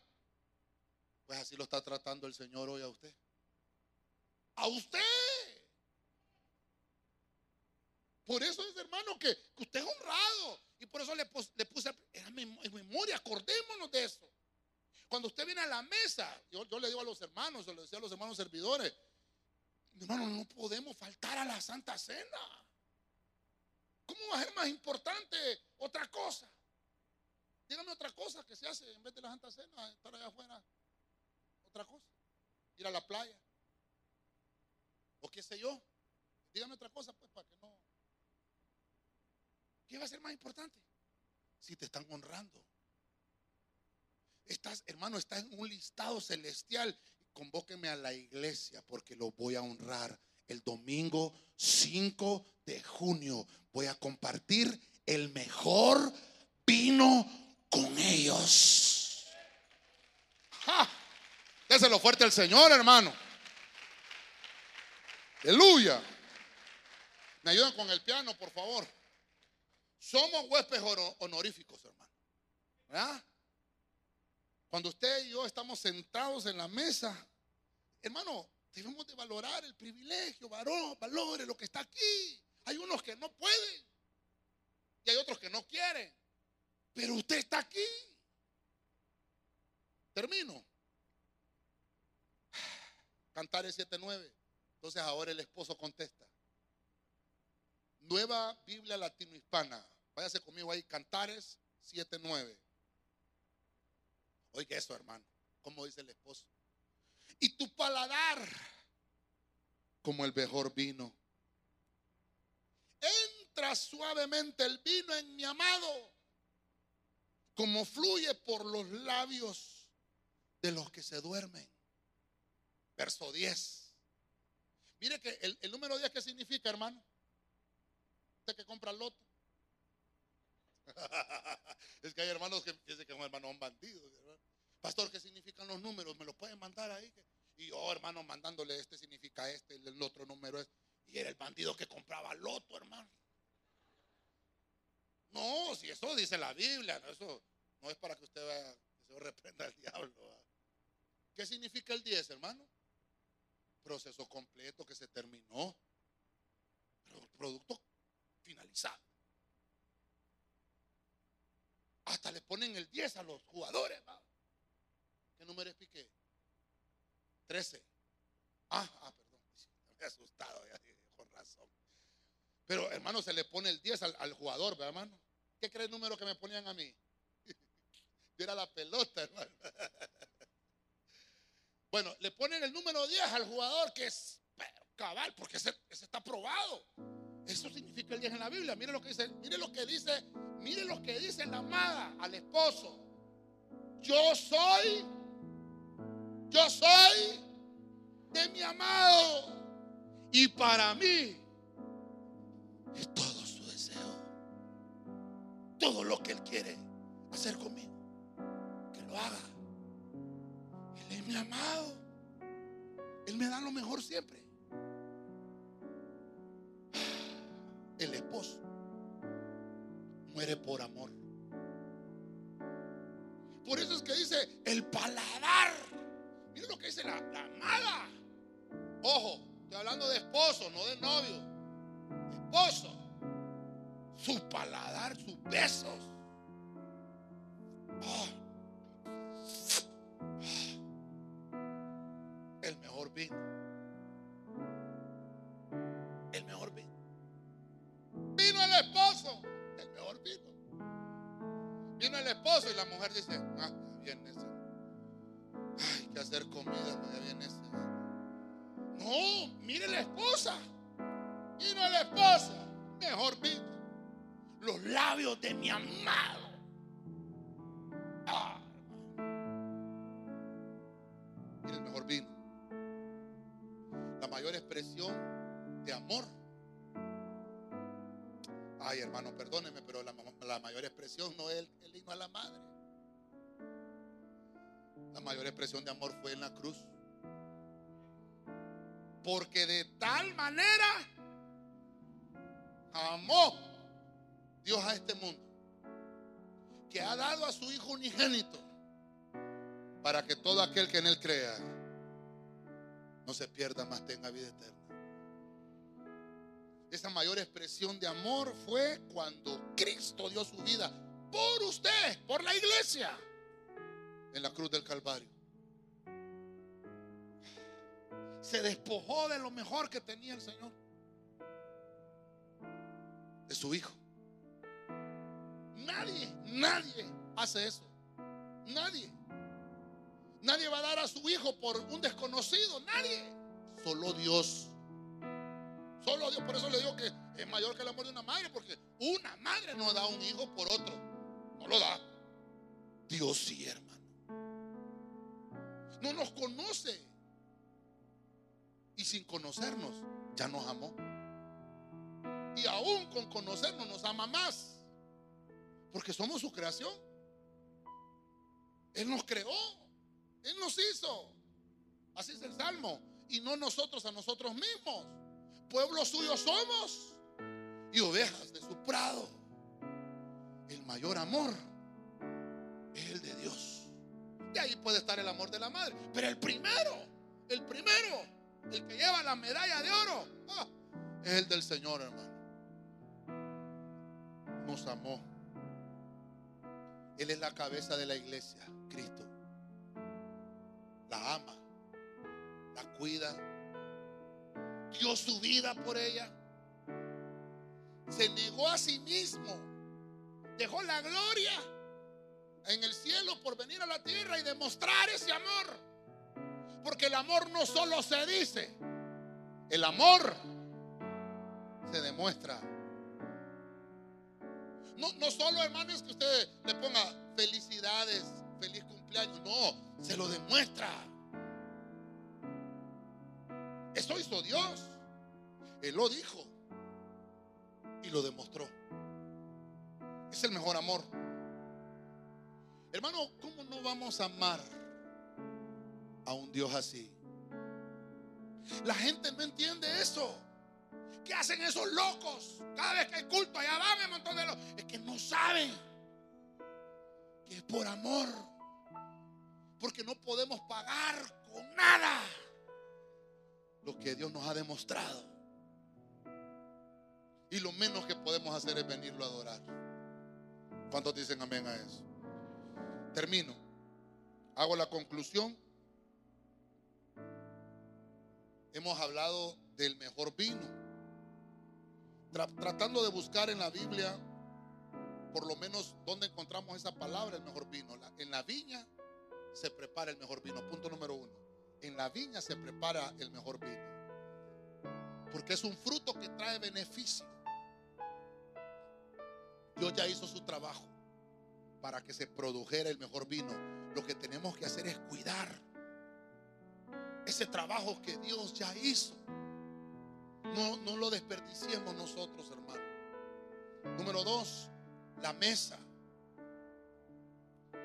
Pues así lo está tratando el Señor hoy a usted. A usted. Por eso es, hermano, que, usted es honrado. Y por eso le, puse en memoria, acordémonos de eso. Cuando usted viene a la mesa, yo, le digo a los hermanos, yo le decía a los hermanos servidores, hermano, no podemos faltar a la Santa Cena. ¿Cómo va a ser más importante otra cosa? Dígame otra cosa que se hace en vez de la Santa Cena, estar allá afuera. Otra cosa. Ir a la playa. O qué sé yo. Dígame otra cosa, pues, para que no. ¿Qué va a ser más importante? Si te están honrando. Estás, hermano, estás en un listado celestial. Convóqueme a la iglesia porque lo voy a honrar. El domingo 5 de junio voy a compartir el mejor vino con ellos. ¡Ja! Déselo fuerte al Señor, hermano. Aleluya. Me ayudan con el piano, por favor. Somos huéspedes honoríficos, hermano. ¿Verdad? Cuando usted y yo estamos sentados en la mesa, hermano, debemos de valorar el privilegio, varón, valore lo que está aquí. Hay unos que no pueden y hay otros que no quieren. Pero usted está aquí. Termino. (sighs) Cantares 7.9. Entonces ahora el esposo contesta. Nueva Biblia Latino-Hispana. Váyase conmigo ahí, Cantares 7.9. Oiga eso, hermano. Como dice el esposo. Y tu paladar como el mejor vino. Entra suavemente el vino en mi amado, como fluye por los labios de los que se duermen. Verso 10. Mire que el, número 10, ¿qué significa, hermano? Usted que compra el loto. (laughs) es que hay hermanos que piensan que un hermano son bandidos. Pastor, ¿qué significan los números? ¿Me los pueden mandar ahí? Y yo, hermano, mandándole este significa este, el otro número es. Y era el bandido que compraba loto, hermano. No, si eso dice la Biblia, no, eso no es para que usted vaya, que se reprenda al (laughs) diablo. ¿Qué significa el 10, hermano? Proceso completo que se terminó. Producto finalizado. Hasta le ponen el 10 a los jugadores. ¿Qué número es Piqué? 13. Ah, ah, perdón. (laughs) Me he asustado, ya, con razón. Pero hermano, se le pone el 10 al, jugador, ¿verdad, hermano? ¿Qué cree el número que me ponían a mí? (laughs) Yo era la pelota, hermano. (laughs) Bueno, le ponen el número 10 al jugador que es cabal, porque ese, ese, está probado. Eso significa el 10 en la Biblia. Mire lo que dice, mire lo que dice, mire lo que dice la amada al esposo. Yo soy yo soy de mi amado. Y para mí es todo su deseo. Todo lo que Él quiere hacer conmigo. Que lo haga. Él es mi amado. Él me da lo mejor siempre. El esposo muere por amor. Por eso es que dice el paladar Miren lo que dice la, amada. Ojo, estoy hablando de esposo, no de novio. Esposo. Su paladar, sus besos. Ah. No es el himno a la madre. La mayor expresión de amor fue en la cruz. Porque de tal manera amó Dios a este mundo que ha dado a su Hijo unigénito para que todo aquel que en Él crea no se pierda, más tenga vida eterna. Esa mayor expresión de amor fue cuando Cristo dio su vida por usted, por la iglesia en la cruz del Calvario. Se despojó de lo mejor que tenía el Señor. De su Hijo. nadie, nadie hace eso. Nadie. Nadie va a dar a su hijo por un desconocido. Nadie. Solo Dios. Solo Dios. Por eso le digo que es mayor que el amor de una madre. Porque una madre no da un hijo por otro. No lo da. Dios sí, hermano. No nos conoce. Y sin conocernos, ya nos amó. Y aún con conocernos nos ama más. Porque somos su creación. Él nos creó. Él nos hizo. Así es el Salmo. Y no nosotros a nosotros mismos. Pueblo suyo somos. Y ovejas de su prado. El mayor amor es el de Dios. De ahí puede estar el amor de la madre. Pero el primero, el primero, el que lleva la medalla de oro, ah, es el del Señor, hermano. Nos amó. Él es la cabeza de la iglesia, Cristo. La ama, la cuida, dio su vida por ella. Se negó a sí mismo, dejó la gloria en el cielo por venir a la tierra y demostrar ese amor. Porque el amor no solo se dice, el amor se demuestra. No, no solo, hermanos, que usted le ponga felicidades, feliz cumpleaños. No, se lo demuestra. Eso hizo Dios. Él lo dijo y lo demostró. Es el mejor amor. Hermano, ¿cómo no vamos a amar a un Dios así? La gente no entiende eso. ¿Qué hacen esos locos? Cada vez que hay culto, allá van un montón de locos. Es que no saben que es por amor. Porque no podemos pagar con nada lo que Dios nos ha demostrado. Y lo menos que podemos hacer es venirlo a adorar. ¿Cuántos dicen amén a eso? Termino. Hago la conclusión. Hemos hablado del mejor vino. tratando de buscar en la Biblia, por lo menos, dónde encontramos esa palabra, el mejor vino. en la viña se prepara el mejor vino. Punto número uno. En la viña se prepara el mejor vino. Porque es un fruto que trae beneficio. Dios ya hizo su trabajo para que se produjera el mejor vino. Lo que tenemos que hacer es cuidar ese trabajo que Dios ya hizo. No, no lo desperdiciemos nosotros, hermano. Número dos, la mesa.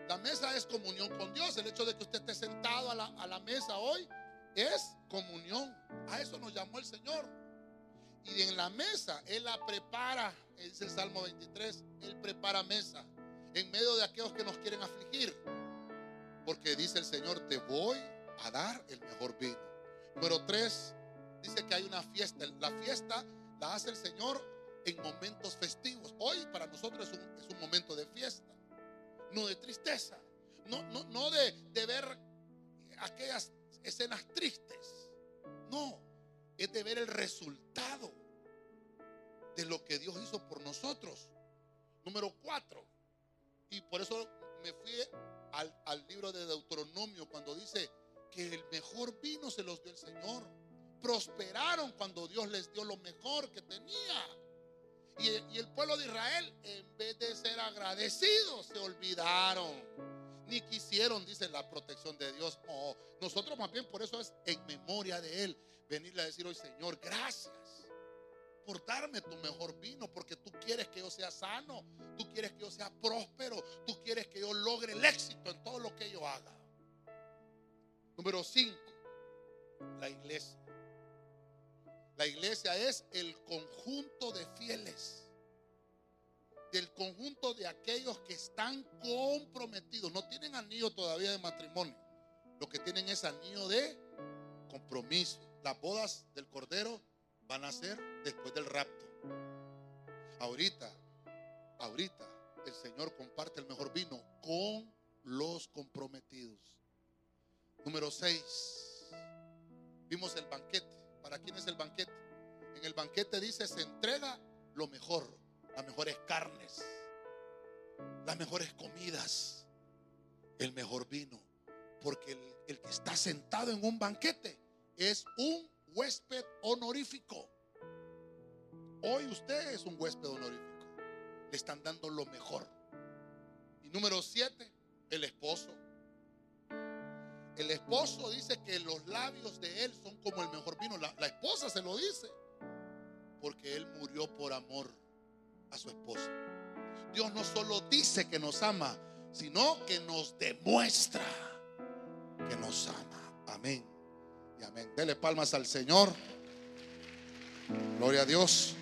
La mesa es comunión con Dios. El hecho de que usted esté sentado a la, a la mesa hoy es comunión. A eso nos llamó el Señor. Y en la mesa Él la prepara. Dice el Salmo 23. Él prepara mesa en medio de aquellos que nos quieren afligir. Porque dice el Señor, te voy a dar el mejor vino. Número tres, dice que hay una fiesta. La fiesta la hace el Señor en momentos festivos. Hoy para nosotros es un, es un momento de fiesta, no de tristeza, no, no, no de, de ver aquellas escenas tristes. No, es de ver el resultado de lo que Dios hizo por nosotros. Número cuatro, y por eso me fui al, al, libro de Deuteronomio cuando dice que el mejor vino se los dio el Señor. Prosperaron cuando Dios les dio lo mejor que tenía. Y, el pueblo de Israel, en vez de ser agradecidos, se olvidaron. Ni quisieron, dice la protección de Dios. No, nosotros más bien por eso es en memoria de Él. Venirle a decir hoy, Señor, gracias por darme tu mejor vino, porque tú quieres que yo sea sano, tú quieres que yo sea próspero, tú quieres que yo logre el éxito en todo lo que yo haga. Número 5, la iglesia. La iglesia es el conjunto de fieles, del conjunto de aquellos que están comprometidos, no tienen anillo todavía de matrimonio, lo que tienen es anillo de compromiso. Las bodas del Cordero van a ser después del rapto. Ahorita, ahorita el Señor comparte el mejor vino con los comprometidos. Número 6. Vimos el banquete. ¿Para quién es el banquete? En el banquete dice, se entrega lo mejor, las mejores carnes. las mejores comidas, el mejor vino. Porque el, que está sentado en un banquete es un huésped honorífico. Hoy usted es un huésped honorífico. Le están dando lo mejor. Y número siete, el esposo. El esposo dice que los labios de él son como el mejor vino. La, esposa se lo dice. Porque él murió por amor a su esposa. Dios no solo dice que nos ama, sino que nos demuestra que nos ama. Amén. Y amén. Dele palmas al Señor. Gloria a Dios.